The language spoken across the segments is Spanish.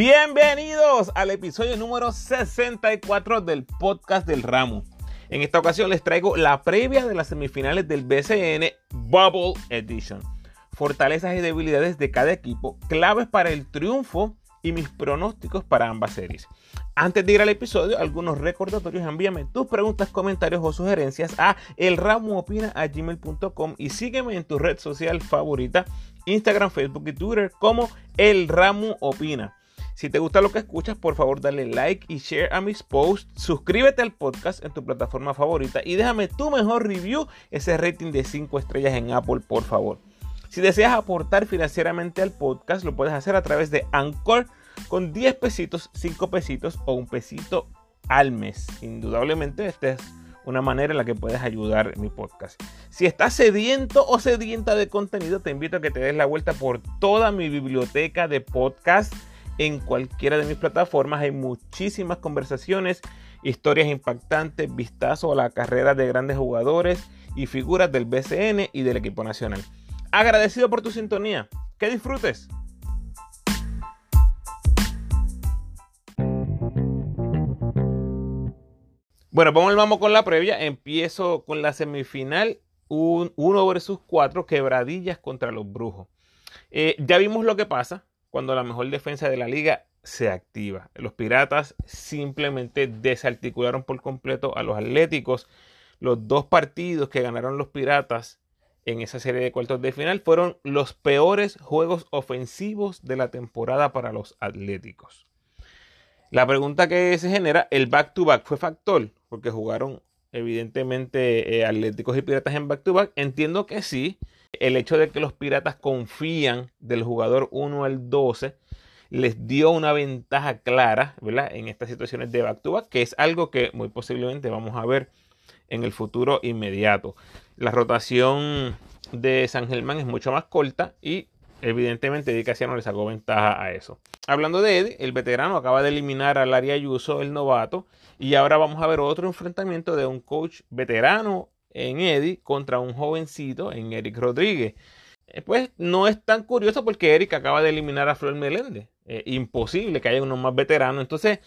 Bienvenidos al episodio número 64 del podcast del Ramo. En esta ocasión les traigo la previa de las semifinales del BCN Bubble Edition. Fortalezas y debilidades de cada equipo, claves para el triunfo y mis pronósticos para ambas series. Antes de ir al episodio, algunos recordatorios, envíame tus preguntas, comentarios o sugerencias a elramoopina.gmail.com y sígueme en tu red social favorita, Instagram, Facebook y Twitter como El Ramo Opina. Si te gusta lo que escuchas, por favor dale like y share a mis posts, suscríbete al podcast en tu plataforma favorita y déjame tu mejor review, ese rating de 5 estrellas en Apple, por favor. Si deseas aportar financieramente al podcast, lo puedes hacer a través de Anchor con 10 pesitos, 5 pesitos o un pesito al mes. Indudablemente, esta es una manera en la que puedes ayudar mi podcast. Si estás sediento o sedienta de contenido, te invito a que te des la vuelta por toda mi biblioteca de podcast en cualquiera de mis plataformas. Hay muchísimas conversaciones, historias impactantes, vistazo a la carrera de grandes jugadores y figuras del BCN y del equipo nacional. Agradecido por tu sintonía. Que disfrutes. Bueno, vamos, vamos con la previa. Empiezo con la semifinal 1 versus 4, quebradillas contra los brujos. Eh, ya vimos lo que pasa cuando la mejor defensa de la liga se activa. Los Piratas simplemente desarticularon por completo a los Atléticos. Los dos partidos que ganaron los Piratas en esa serie de cuartos de final fueron los peores juegos ofensivos de la temporada para los Atléticos. La pregunta que se genera, ¿el back-to-back fue factor? Porque jugaron evidentemente eh, Atléticos y Piratas en back-to-back. Entiendo que sí. El hecho de que los Piratas confían del jugador 1 al 12 les dio una ventaja clara, ¿verdad? En estas situaciones de back-to-back, que es algo que muy posiblemente vamos a ver en el futuro inmediato. La rotación de San Germán es mucho más corta y evidentemente Eddie Casiano le sacó ventaja a eso. Hablando de Eddie, el veterano acaba de eliminar a Larry Ayuso, el novato, y ahora vamos a ver otro enfrentamiento de un coach veterano en Eddie contra un jovencito en Eric Rodríguez. Eh, pues no es tan curioso porque Eric acaba de eliminar a Flor Meléndez. Eh, imposible que haya uno más veterano. Entonces,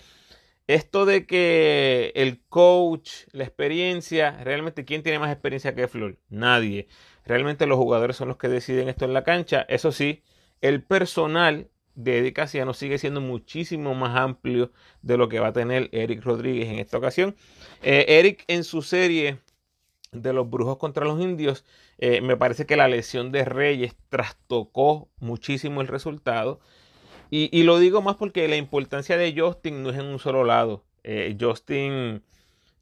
esto de que el coach, la experiencia, realmente, ¿quién tiene más experiencia que Flor? Nadie. Realmente los jugadores son los que deciden esto en la cancha. Eso sí, el personal de Eddie Casiano sigue siendo muchísimo más amplio de lo que va a tener Eric Rodríguez en esta ocasión. Eh, Eric en su serie de los brujos contra los indios, eh, me parece que la lesión de Reyes trastocó muchísimo el resultado. Y, lo digo más porque la importancia de Justin no es en un solo lado. Eh, Justin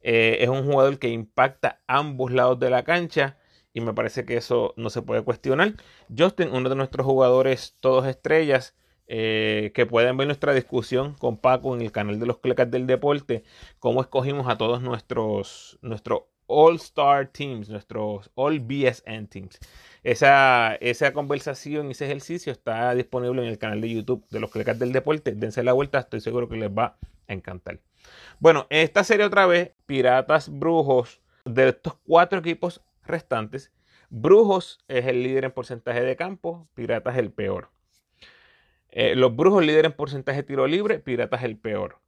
eh, es un jugador que impacta ambos lados de la cancha y me parece que eso no se puede cuestionar. Justin, uno de nuestros jugadores todos estrellas, que pueden ver nuestra discusión con Paco en el canal de los Clecas del Deporte, cómo escogimos a todos nuestros, nuestros All Star Teams, nuestros All BSN Teams. Esa, esa conversación y ese ejercicio está disponible en el canal de YouTube de los Clecas del Deporte. Dense la vuelta, estoy seguro que les va a encantar. Bueno, esta serie otra vez, Piratas Brujos, de estos cuatro equipos restantes, Brujos es el líder en porcentaje de campo, Piratas el peor. Eh, los Brujos líder en porcentaje de tiro libre, Piratas el peor.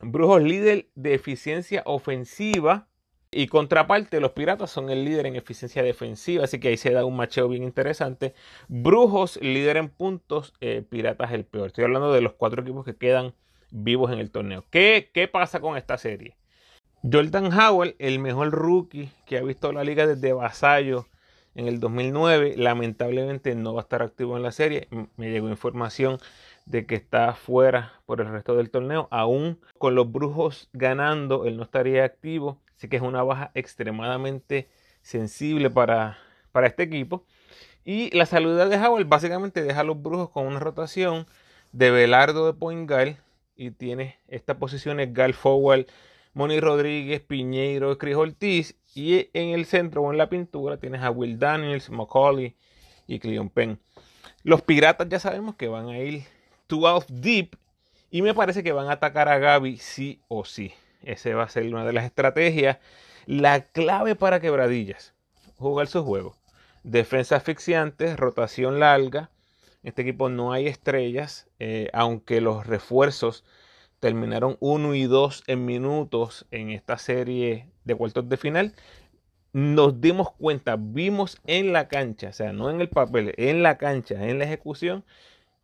Brujos líder de eficiencia ofensiva, y contraparte, los Piratas son el líder en eficiencia defensiva, así que ahí se da un macheo bien interesante. Brujos, líder en puntos, eh, Piratas el peor. Estoy hablando de los cuatro equipos que quedan vivos en el torneo. ¿Qué, ¿Qué pasa con esta serie? Jordan Howell, el mejor rookie que ha visto la liga desde Vasallo en el 2009, lamentablemente no va a estar activo en la serie. Me llegó información de que está fuera por el resto del torneo. Aún con los brujos ganando, él no estaría activo. Así que es una baja extremadamente sensible para, para este equipo. Y la salud de Howell básicamente deja a los brujos con una rotación de Velardo de point guard y tiene estas posiciones Gal forward, Moni Rodríguez, Piñeiro, Chris Ortiz y en el centro o en la pintura tienes a Will Daniels, Macaulay y Cleon Penn. Los piratas ya sabemos que van a ir 12 deep y me parece que van a atacar a Gaby sí o sí. Ese va a ser una de las estrategias. La clave para quebradillas, jugar su juego. Defensa asfixiante, rotación larga, En este equipo no hay estrellas, eh, aunque los refuerzos terminaron 1 y 2 en minutos en esta serie de cuartos de final. Nos dimos cuenta, vimos en la cancha, o sea, no en el papel, en la cancha, en la ejecución,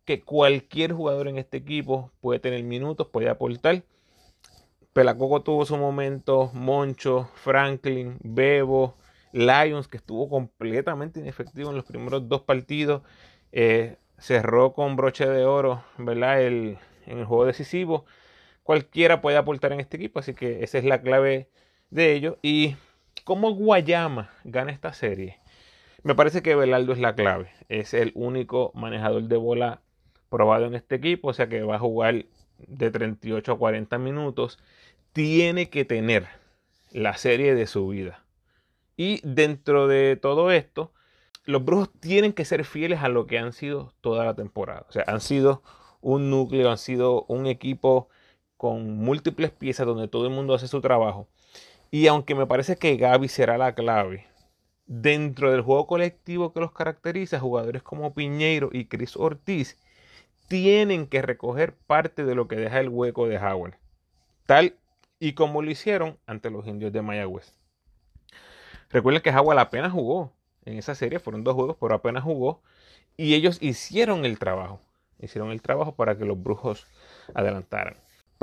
que cualquier jugador en este equipo puede tener minutos, puede aportar. Pelacoco tuvo su momento, Moncho, Franklin, Bebo, Lions, que estuvo completamente inefectivo en los primeros dos partidos. Eh, cerró con broche de oro, ¿verdad? El, en el juego decisivo. Cualquiera puede aportar en este equipo, así que esa es la clave de ello. Y cómo Guayama gana esta serie. Me parece que Belaldo es la clave. Es el único manejador de bola probado en este equipo, o sea que va a jugar de 38 a 40 minutos. Tiene que tener la serie de su vida. Y dentro de todo esto, los brujos tienen que ser fieles a lo que han sido toda la temporada. O sea, han sido un núcleo, han sido un equipo con múltiples piezas donde todo el mundo hace su trabajo. Y aunque me parece que Gaby será la clave, dentro del juego colectivo que los caracteriza, jugadores como Piñeiro y Chris Ortiz tienen que recoger parte de lo que deja el hueco de Howard. Tal y como lo hicieron ante los indios de Mayagüez. Recuerden que Howard apenas jugó en esa serie, fueron dos juegos, pero apenas jugó. Y ellos hicieron el trabajo. Hicieron el trabajo para que los brujos adelantaran.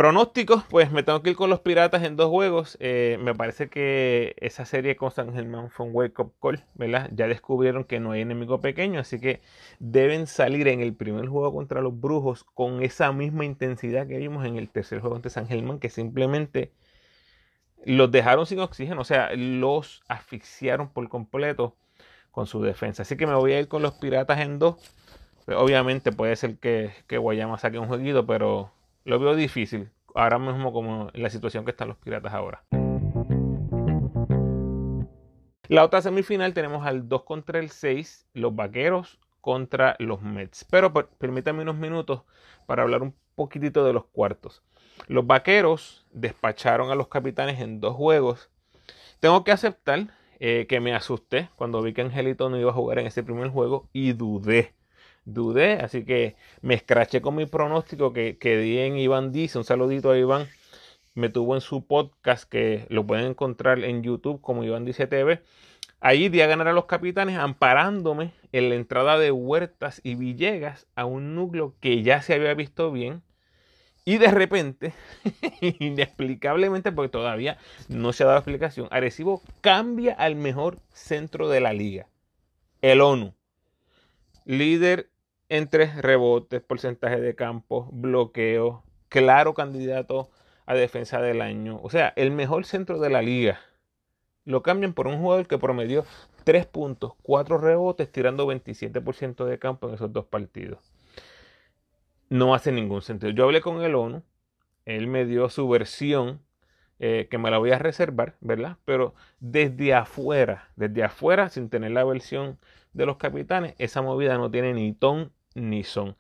Pronósticos, pues me tengo que ir con los Piratas en dos juegos. Eh, me parece que esa serie con San Germán fue un wake up call, ¿verdad? Ya descubrieron que no hay enemigo pequeño, así que deben salir en el primer juego contra los Brujos con esa misma intensidad que vimos en el tercer juego ante San Germán, que simplemente los dejaron sin oxígeno, o sea, los asfixiaron por completo con su defensa. Así que me voy a ir con los Piratas en dos. Obviamente puede ser que, que Guayama saque un jueguito, pero lo veo difícil ahora mismo como la situación que están los Piratas ahora. La otra semifinal tenemos al 2 contra el 6, los Vaqueros contra los Mets. Pero permítanme unos minutos para hablar un poquitito de los cuartos. Los Vaqueros despacharon a los Capitanes en dos juegos. Tengo que aceptar eh, que me asusté cuando vi que Angelito no iba a jugar en ese primer juego y dudé dudé, así que me escraché con mi pronóstico que, que di en Iván Dice, un saludito a Iván, me tuvo en su podcast que lo pueden encontrar en YouTube como Iván Dice TV. Ahí di a ganar a los capitanes amparándome en la entrada de Huertas y Villegas a un núcleo que ya se había visto bien. Y de repente, inexplicablemente, porque todavía no se ha dado explicación, Arecibo cambia al mejor centro de la liga, el ONU. Líder entre rebotes, porcentaje de campo, bloqueo, claro candidato a defensa del año. O sea, el mejor centro de la liga. Lo cambian por un jugador que promedió 3 puntos, 4 rebotes, tirando 27% de campo en esos dos partidos. No hace ningún sentido. Yo hablé con el ONU, él me dio su versión, eh, que me la voy a reservar, ¿verdad? Pero desde afuera, desde afuera, sin tener la versión de los capitanes, esa movida no tiene ni ton ni son.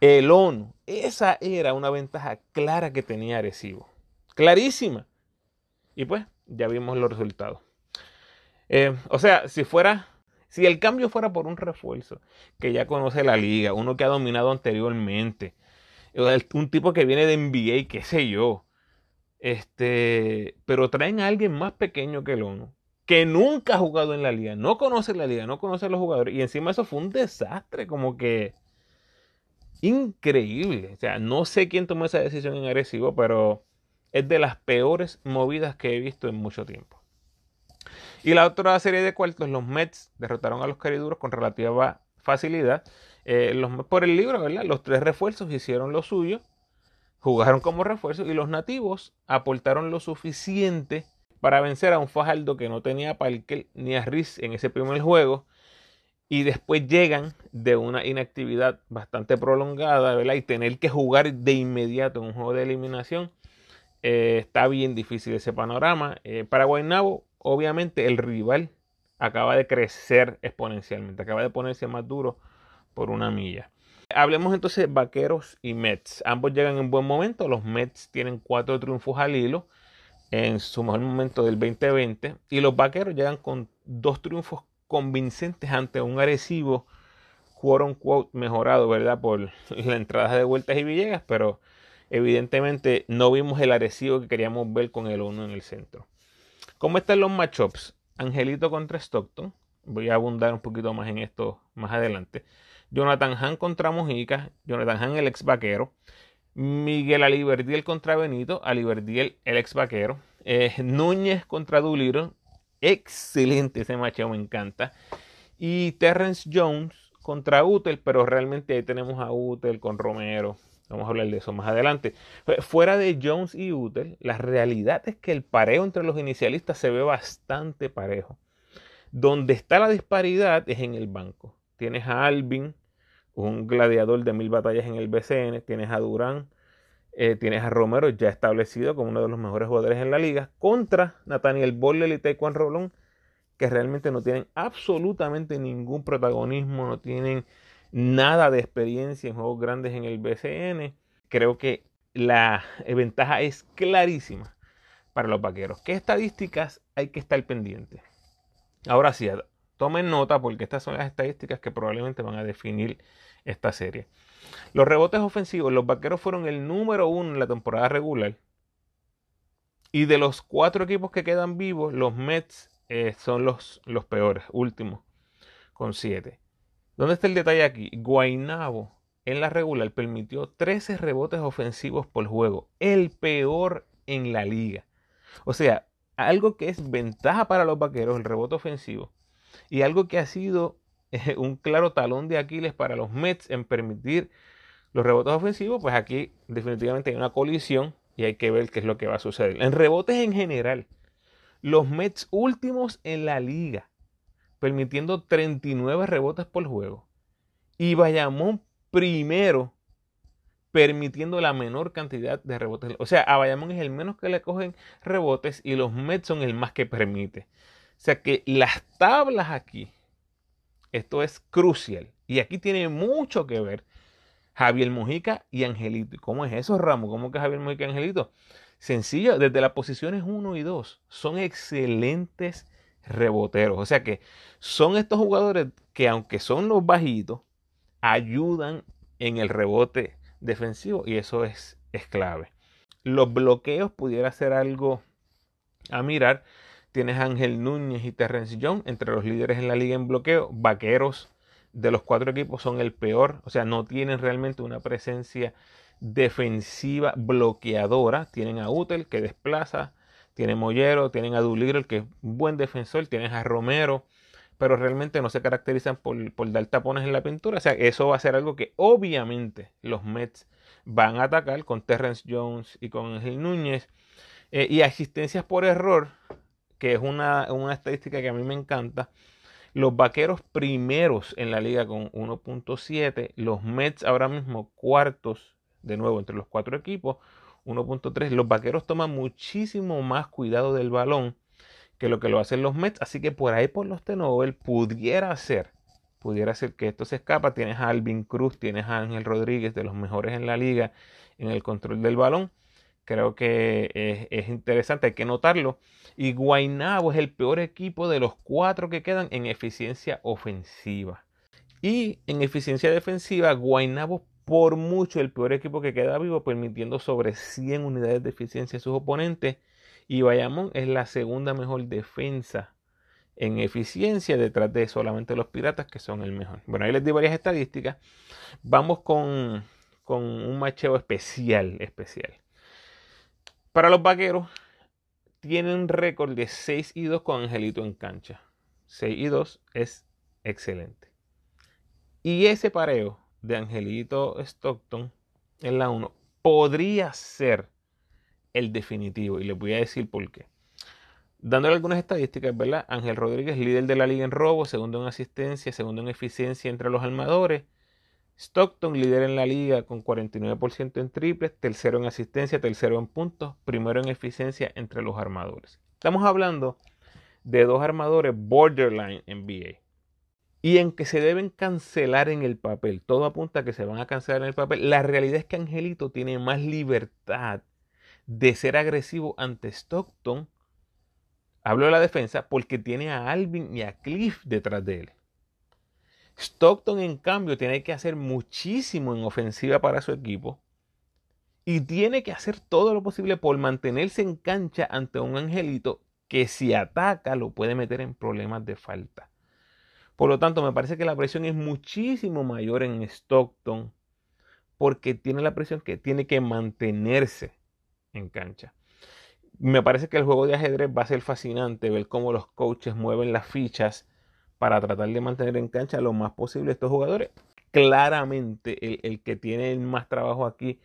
El ONU, esa era una ventaja clara que tenía Arecibo. Clarísima. Y pues ya vimos los resultados. Eh, o sea, si fuera, si el cambio fuera por un refuerzo que ya conoce la liga, uno que ha dominado anteriormente, un tipo que viene de NBA, qué sé yo, este, pero traen a alguien más pequeño que el ONU, que nunca ha jugado en la liga, no conoce la liga, no conoce a los jugadores. Y encima eso fue un desastre, como que increíble. O sea, no sé quién tomó esa decisión en agresivo, pero es de las peores movidas que he visto en mucho tiempo. Y la otra serie de cuartos, los Mets derrotaron a los cariduros con relativa facilidad. Eh, por el libro, ¿verdad? Los tres refuerzos hicieron lo suyo, jugaron como refuerzo y los nativos aportaron lo suficiente para vencer a un Fajardo que no tenía a Parker ni a Riz en ese primer juego. Y después llegan de una inactividad bastante prolongada, ¿verdad? Y tener que jugar de inmediato en un juego de eliminación. Eh, está bien difícil ese panorama. Eh, para Guaynabo, obviamente, el rival acaba de crecer exponencialmente, acaba de ponerse más duro por una milla. Hablemos entonces Vaqueros y Mets. Ambos llegan en buen momento. Los Mets tienen cuatro triunfos al hilo en su mejor momento del 2020 y los vaqueros llegan con dos triunfos convincentes ante un agresivo mejorado, ¿verdad? Por la entrada de vueltas y Villegas, pero evidentemente no vimos el agresivo que queríamos ver con el 1 en el centro. ¿Cómo están los matchups? Angelito contra Stockton. Voy a abundar un poquito más en esto más adelante. Jonathan Han contra Mojica. Jonathan Han, el ex vaquero. Miguel Aliberdiel contra Benito. Aliberdiel, el ex vaquero. Eh, Núñez contra Doolittle. Excelente ese macho, me encanta. Y Terrence Jones contra Utel, pero realmente ahí tenemos a Utel con Romero. Vamos a hablar de eso más adelante. Fuera de Jones y Utel, la realidad es que el pareo entre los inicialistas se ve bastante parejo. Donde está la disparidad es en el banco. Tienes a Alvin, un gladiador de mil batallas en el BCN. Tienes a Durán, eh, tienes a Romero ya establecido como uno de los mejores jugadores en la liga. Contra Nathaniel Bolle y Taekwondo Rolón, que realmente no tienen absolutamente ningún protagonismo, no tienen nada de experiencia en juegos grandes en el BCN. Creo que la ventaja es clarísima para los vaqueros. ¿Qué estadísticas hay que estar pendientes? Ahora sí, tomen nota porque estas son las estadísticas que probablemente van a definir esta serie. Los rebotes ofensivos, los vaqueros fueron el número uno en la temporada regular. Y de los cuatro equipos que quedan vivos, los Mets eh, son los, los peores, últimos, con siete. ¿Dónde está el detalle aquí? Guainabo en la regular permitió 13 rebotes ofensivos por juego, el peor en la liga. O sea, algo que es ventaja para los vaqueros, el rebote ofensivo, y algo que ha sido un claro talón de Aquiles para los Mets en permitir los rebotes ofensivos, pues aquí definitivamente hay una colisión y hay que ver qué es lo que va a suceder. En rebotes en general, los Mets últimos en la liga permitiendo 39 rebotes por juego. Y Bayamón primero, permitiendo la menor cantidad de rebotes. O sea, a Bayamón es el menos que le cogen rebotes y los Mets son el más que permite. O sea que las tablas aquí, esto es crucial. Y aquí tiene mucho que ver Javier Mojica y Angelito. ¿Cómo es eso, Ramos? ¿Cómo que Javier Mojica y Angelito? Sencillo, desde las posiciones 1 y 2 son excelentes reboteros. O sea que son estos jugadores que aunque son los bajitos, ayudan en el rebote defensivo y eso es, es clave. Los bloqueos pudiera ser algo a mirar. Tienes Ángel Núñez y Terrence Young entre los líderes en la liga en bloqueo. Vaqueros de los cuatro equipos son el peor, o sea, no tienen realmente una presencia defensiva bloqueadora. Tienen a Utel que desplaza, tienen Mollero, tienen a Doolittle, que es buen defensor, tienes a Romero, pero realmente no se caracterizan por, por, dar tapones en la pintura. O sea, eso va a ser algo que obviamente los Mets van a atacar con Terrence Jones y con Ángel Núñez. Eh, y asistencias por error, que es una, una estadística que a mí me encanta. Los vaqueros primeros en la liga con 1.7, los Mets ahora mismo cuartos, de nuevo entre los cuatro equipos, 1.3. Los vaqueros toman muchísimo más cuidado del balón que lo que lo hacen los Mets. Así que por ahí por los Tenovel pudiera ser, pudiera ser que esto se escapa. Tienes a Alvin Cruz, tienes a Ángel Rodríguez, de los mejores en la liga en el control del balón. Creo que es, es interesante, hay que notarlo. Y Guaynabo es el peor equipo de los cuatro que quedan en eficiencia ofensiva. Y en eficiencia defensiva, Guaynabo por mucho el peor equipo que queda vivo, permitiendo sobre 100 unidades de eficiencia a sus oponentes. Y Bayamón es la segunda mejor defensa en eficiencia detrás de solamente los piratas que son el mejor. Bueno, ahí les di varias estadísticas. Vamos con, con un macheo especial, especial. Para los vaqueros, tienen récord de 6 y 2 con Angelito en cancha. 6 y 2 es excelente. Y ese pareo de Angelito Stockton en la 1 podría ser el definitivo. Y les voy a decir por qué. Dándole algunas estadísticas, ¿verdad? Ángel Rodríguez, líder de la liga en robo, segundo en asistencia, segundo en eficiencia entre los armadores. Stockton, líder en la liga con 49% en triples, tercero en asistencia, tercero en puntos, primero en eficiencia entre los armadores. Estamos hablando de dos armadores borderline NBA y en que se deben cancelar en el papel. Todo apunta a que se van a cancelar en el papel. La realidad es que Angelito tiene más libertad de ser agresivo ante Stockton. Hablo de la defensa porque tiene a Alvin y a Cliff detrás de él. Stockton, en cambio, tiene que hacer muchísimo en ofensiva para su equipo y tiene que hacer todo lo posible por mantenerse en cancha ante un angelito que si ataca lo puede meter en problemas de falta. Por lo tanto, me parece que la presión es muchísimo mayor en Stockton porque tiene la presión que tiene que mantenerse en cancha. Me parece que el juego de ajedrez va a ser fascinante ver cómo los coaches mueven las fichas para tratar de mantener en cancha lo más posible estos jugadores. Claramente el, que tiene más trabajo aquí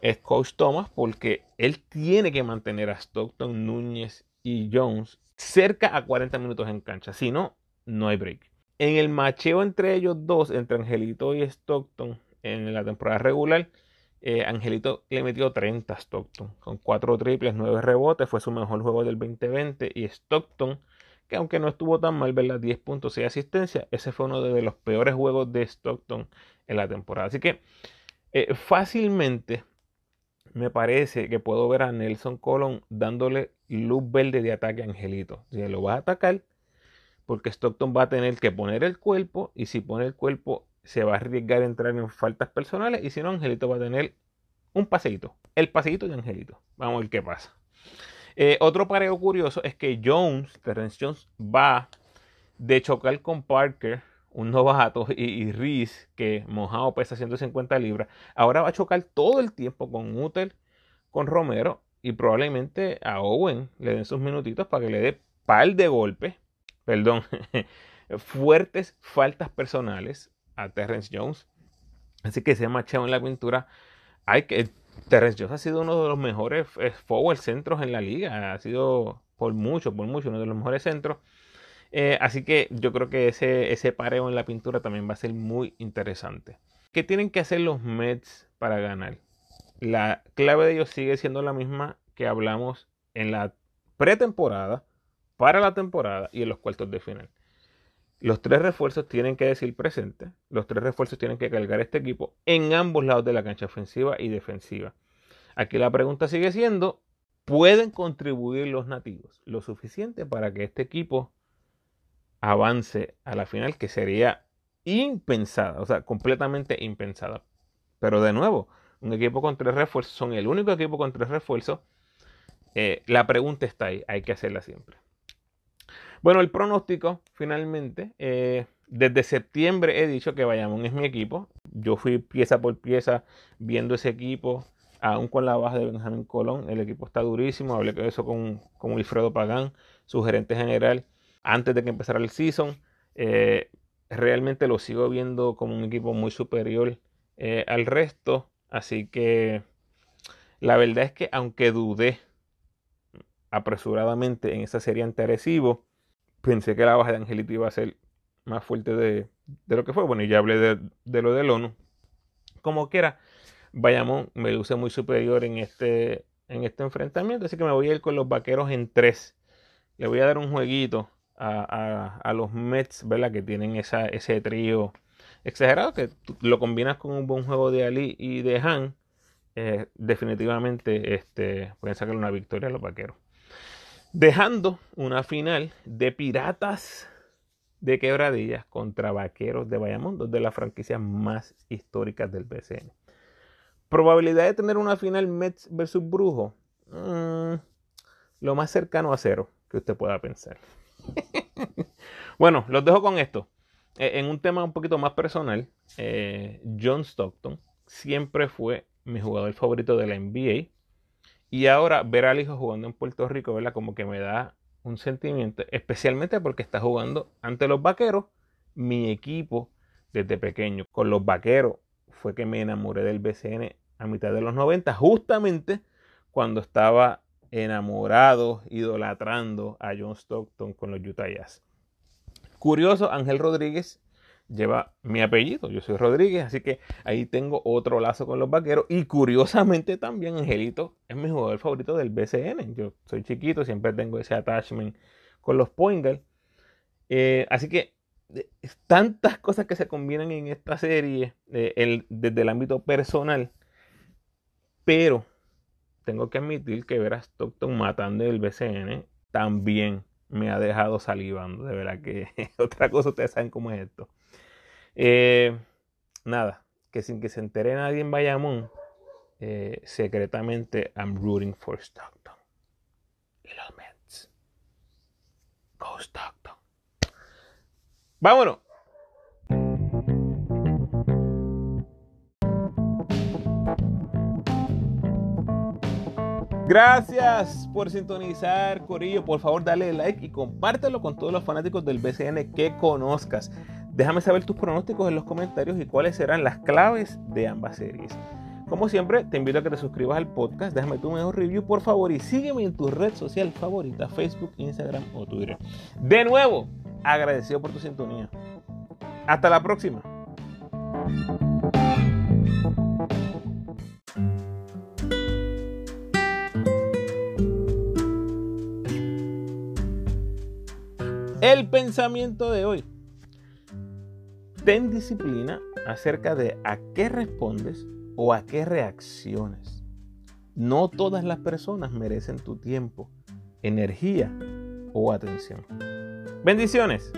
es Coach Thomas porque él tiene que mantener a Stockton, Núñez y Jones cerca a 40 minutos en cancha. Si no, no hay break. En el macheo entre ellos dos, entre Angelito y Stockton, en la temporada regular, eh, Angelito le metió 30 a Stockton, con 4 triples, 9 rebotes, fue su mejor juego del 2020. Y Stockton que aunque no estuvo tan mal, ¿verdad? 10 puntos y asistencia, ese fue uno de los peores juegos de Stockton en la temporada. Así que eh, fácilmente me parece que puedo ver a Nelson Colon dándole luz verde de ataque a Angelito. Si lo va a atacar, porque Stockton va a tener que poner el cuerpo y si pone el cuerpo se va a arriesgar a entrar en faltas personales y si no, Angelito va a tener un paseíto. El paseíto de Angelito. Vamos a ver qué pasa. Eh, otro pareo curioso es que Jones, Terrence Jones, va de chocar con Parker, un novato, y, y Reese, que mojado pesa 150 libras. Ahora va a chocar todo el tiempo con Uter, con Romero, y probablemente a Owen le den sus minutitos para que le dé par de golpes, perdón, fuertes faltas personales a Terrence Jones. Así que ese machado en la pintura hay que Terrence Jones ha sido uno de los mejores eh, forward centros en la liga. Ha sido por mucho, por mucho, uno de los mejores centros. Eh, así que yo creo que ese, ese pareo en la pintura también va a ser muy interesante. ¿Qué tienen que hacer los Mets para ganar? La clave de ellos sigue siendo la misma que hablamos en la pretemporada, para la temporada y en los cuartos de final. Los tres refuerzos tienen que decir presente. Los tres refuerzos tienen que cargar este equipo en ambos lados de la cancha ofensiva y defensiva. Aquí la pregunta sigue siendo, ¿pueden contribuir los nativos lo suficiente para que este equipo avance a la final que sería impensada, o sea, completamente impensada? Pero de nuevo, un equipo con tres refuerzos, son el único equipo con tres refuerzos. Eh, la pregunta está ahí, hay que hacerla siempre. Bueno, el pronóstico, finalmente, eh, desde septiembre he dicho que Bayamón es mi equipo. Yo fui pieza por pieza viendo ese equipo, aún con la baja de Benjamín Colón. El equipo está durísimo. Hablé de eso con, con Wilfredo Pagán, su gerente general, antes de que empezara el season. Eh, realmente lo sigo viendo como un equipo muy superior eh, al resto. Así que la verdad es que aunque dudé apresuradamente en esa serie ante Arecibo, pensé que la baja de Angelito iba a ser más fuerte de, lo que fue. Bueno, y ya hablé de, lo del ONU. Como quiera, Bayamón me luce muy superior en este, en este enfrentamiento. Así que me voy a ir con los vaqueros en tres. Le voy a dar un jueguito a, los Mets, ¿verdad? Que tienen esa, ese trío exagerado. Que lo combinas con un buen juego de Ali y de Han. Eh, definitivamente este, pueden sacar una victoria a los vaqueros dejando una final de Piratas de Quebradillas contra Vaqueros de Bayamón, dos de las franquicias más históricas del BCN. Probabilidad de tener una final Mets versus Brujo, mm, lo más cercano a cero que usted pueda pensar. bueno, los dejo con esto. Eh, en un tema un poquito más personal, eh, John Stockton siempre fue mi jugador favorito de la NBA y ahora ver al hijo jugando en Puerto Rico, ¿verdad? Como que me da un sentimiento, especialmente porque está jugando ante los vaqueros, mi equipo desde pequeño. Con los vaqueros fue que me enamoré del BCN a mitad de los 90, justamente cuando estaba enamorado, idolatrando a John Stockton con los Utah Jazz. Curioso, Ángel Rodríguez lleva mi apellido, yo soy Rodríguez, así que ahí tengo otro lazo con los vaqueros. Y curiosamente también Angelito es mi jugador favorito del BCN. Yo soy chiquito, siempre tengo ese attachment con los Poingal. Eh, así que tantas cosas que se combinan en esta serie eh, desde el ámbito personal, pero tengo que admitir que ver a Stockton matando el BCN también me ha dejado salivando. De verdad que otra cosa ustedes saben cómo es esto. Eh, nada, que sin que se entere nadie en Bayamón, eh, secretamente I'm rooting for Stockton. Y los Mets. Go Stockton. Vámonos. Gracias por sintonizar, Corillo. Por favor, dale like y compártelo con todos los fanáticos del BCN que conozcas. Déjame saber tus pronósticos en los comentarios y cuáles serán las claves de ambas series. Como siempre, te invito a que te suscribas al podcast, déjame tu mejor review por favor y sígueme en tu red social favorita, Facebook, Instagram o Twitter. De nuevo, agradecido por tu sintonía. Hasta la próxima. El pensamiento de hoy. Ten disciplina acerca de a qué respondes o a qué reacciones. No todas las personas merecen tu tiempo, energía o atención. Bendiciones.